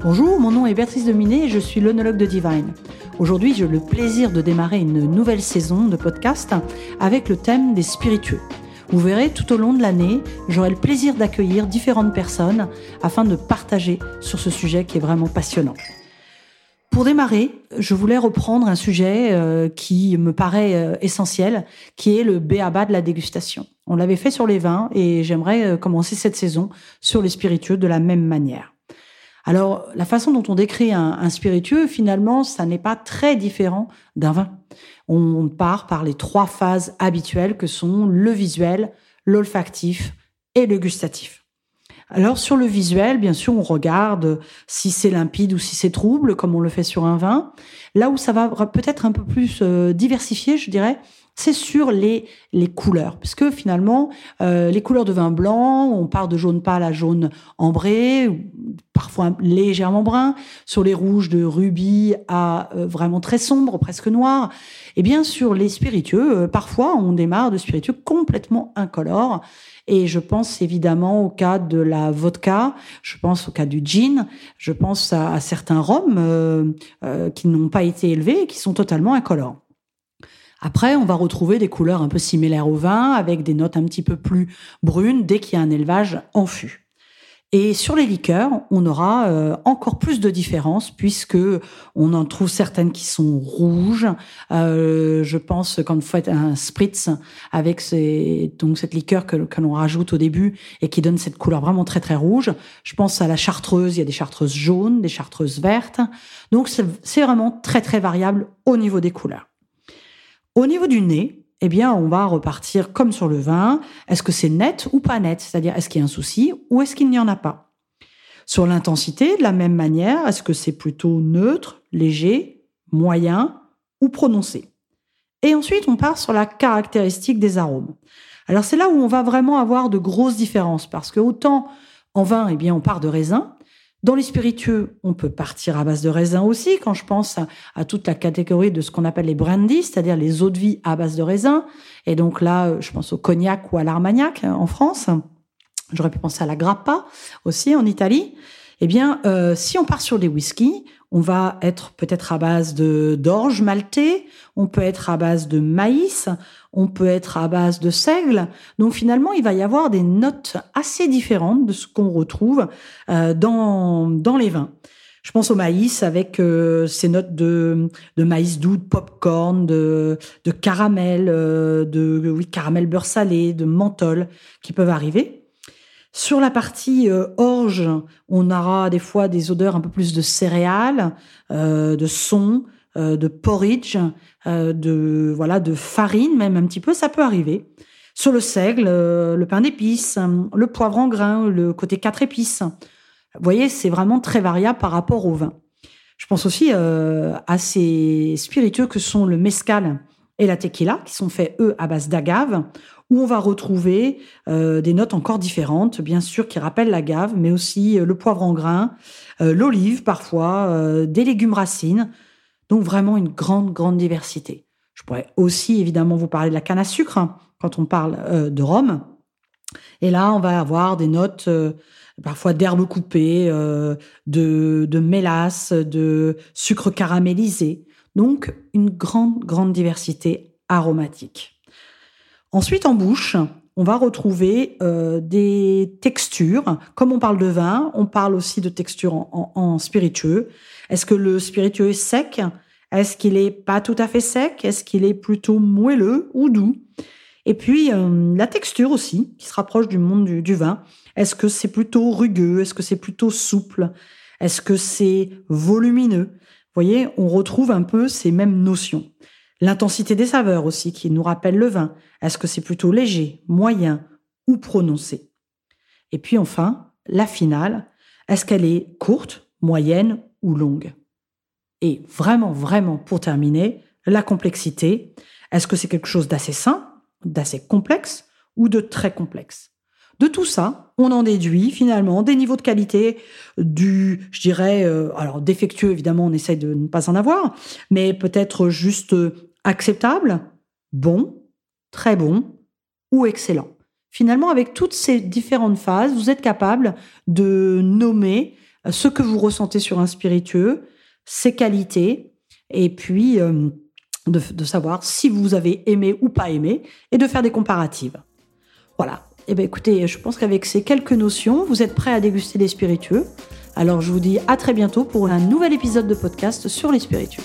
Bonjour, mon nom est Béatrice Dominé et je suis l'onologue de Divine. Aujourd'hui, j'ai le plaisir de démarrer une nouvelle saison de podcast avec le thème des spiritueux. Vous verrez, tout au long de l'année, j'aurai le plaisir d'accueillir différentes personnes afin de partager sur ce sujet qui est vraiment passionnant. Pour démarrer, je voulais reprendre un sujet euh, qui me paraît euh, essentiel, qui est le béaba de la dégustation. On l'avait fait sur les vins et j'aimerais euh, commencer cette saison sur les spiritueux de la même manière. Alors, la façon dont on décrit un, spiritueux, finalement, ça n'est pas très différent d'un vin. On part par les trois phases habituelles que sont le visuel, l'olfactif et le gustatif. Alors sur le visuel, bien sûr, on regarde si c'est limpide ou si c'est trouble, comme on le fait sur un vin. Là où ça va peut-être un peu plus euh, diversifié, je dirais, c'est sur les, les couleurs. Parce que finalement, euh, les couleurs de vin blanc, on part de jaune pâle à jaune ambré, parfois légèrement brun, sur les rouges de rubis à euh, vraiment très sombre, presque noir. Et bien sur les spiritueux, parfois on démarre de spiritueux complètement incolores. Et je pense évidemment au cas de la vodka, je pense au cas du gin, je pense à, certains rhums euh, euh, qui n'ont pas été élevés et qui sont totalement incolores. Après, on va retrouver des couleurs un peu similaires au vin, avec des notes un petit peu plus brunes dès qu'il y a un élevage en fût. Et sur les liqueurs, on aura euh, encore plus de différences puisque on en trouve certaines qui sont rouges. Euh, je pense quand vous faites un spritz avec ces, donc cette liqueur que, que l'on rajoute au début et qui donne cette couleur vraiment très très rouge. Je pense à la chartreuse. Il y a des chartreuses jaunes, des chartreuses vertes. Donc c'est vraiment très très variable au niveau des couleurs. Au niveau du nez, eh bien, on va repartir comme sur le vin. Est-ce que c'est net ou pas net? C'est-à-dire, est-ce qu'il y a un souci ou est-ce qu'il n'y en a pas? Sur l'intensité, de la même manière, est-ce que c'est plutôt neutre, léger, moyen ou prononcé? Et ensuite, on part sur la caractéristique des arômes. Alors, c'est là où on va vraiment avoir de grosses différences parce que autant en vin, eh bien, on part de raisin, dans les spiritueux, on peut partir à base de raisin aussi, quand je pense à, toute la catégorie de ce qu'on appelle les brandies, c'est-à-dire les eaux de vie à base de raisin. Et donc là, je pense au cognac ou à l'armagnac hein, en France. J'aurais pu penser à la grappa aussi en Italie. Eh bien, euh, si on part sur les whiskies, on va être peut-être à base de d'orge maltais, on peut être à base de maïs, on peut être à base de seigle. Donc finalement, il va y avoir des notes assez différentes de ce qu'on retrouve euh, dans dans les vins. Je pense au maïs avec euh, ces notes de, de maïs doux, de popcorn, de, de caramel, euh, de oui caramel beurre salé, de menthol qui peuvent arriver. Sur la partie euh, orge, on aura des fois des odeurs un peu plus de céréales, euh, de son, euh, de porridge, de voilà, de farine même un petit peu, ça peut arriver. Sur le seigle, le pain d'épices, le poivre en grain, le côté quatre épices. Vous voyez, c'est vraiment très variable par rapport au vin. Je pense aussi à ces spiritueux que sont le mescal et la tequila, qui sont faits, eux, à base d'agave, où on va retrouver euh, des notes encore différentes, bien sûr, qui rappellent l'agave, mais aussi euh, le poivre en grain, euh, l'olive parfois, des légumes racines. Donc vraiment une grande, grande diversité. Je pourrais aussi évidemment vous parler de la canne à sucre hein, quand on parle de rhum. Et là, on va avoir des notes parfois d'herbes coupées, de, de mélasse, de sucre caramélisé. Donc, une grande, grande diversité aromatique. Ensuite, en bouche, on va retrouver euh, des textures. Comme on parle de vin, on parle aussi de textures en, spiritueux. Est-ce que le spiritueux est sec? Est-ce qu'il est pas tout à fait sec? Est-ce qu'il est plutôt moelleux ou doux? Et puis, euh, la texture aussi, qui se rapproche du monde du vin. Est-ce que c'est plutôt rugueux? Est-ce que c'est plutôt souple? Est-ce que c'est volumineux? Voyez, on retrouve un peu ces mêmes notions. L'intensité des saveurs aussi, qui nous rappelle le vin. Est-ce que c'est plutôt léger, moyen ou prononcé? Et puis enfin, la finale, est-ce qu'elle est courte, moyenne ou longue? Et vraiment, vraiment, pour terminer, la complexité. Est-ce que c'est quelque chose d'assez simple, d'assez complexe ou de très complexe? De tout ça, on en déduit finalement des niveaux de qualité du, je dirais, euh, alors défectueux évidemment, on essaye de ne pas en avoir, mais peut-être juste acceptable, bon, très bon ou excellent. Finalement, avec toutes ces différentes phases, vous êtes capable de nommer ce que vous ressentez sur un spiritueux, ses qualités, et puis euh, de, savoir si vous avez aimé ou pas aimé, et de faire des comparatives. Voilà. Eh bien, écoutez, je pense qu'avec ces quelques notions, vous êtes prêts à déguster les spiritueux. Alors, je vous dis à très bientôt pour un nouvel épisode de podcast sur les spiritueux.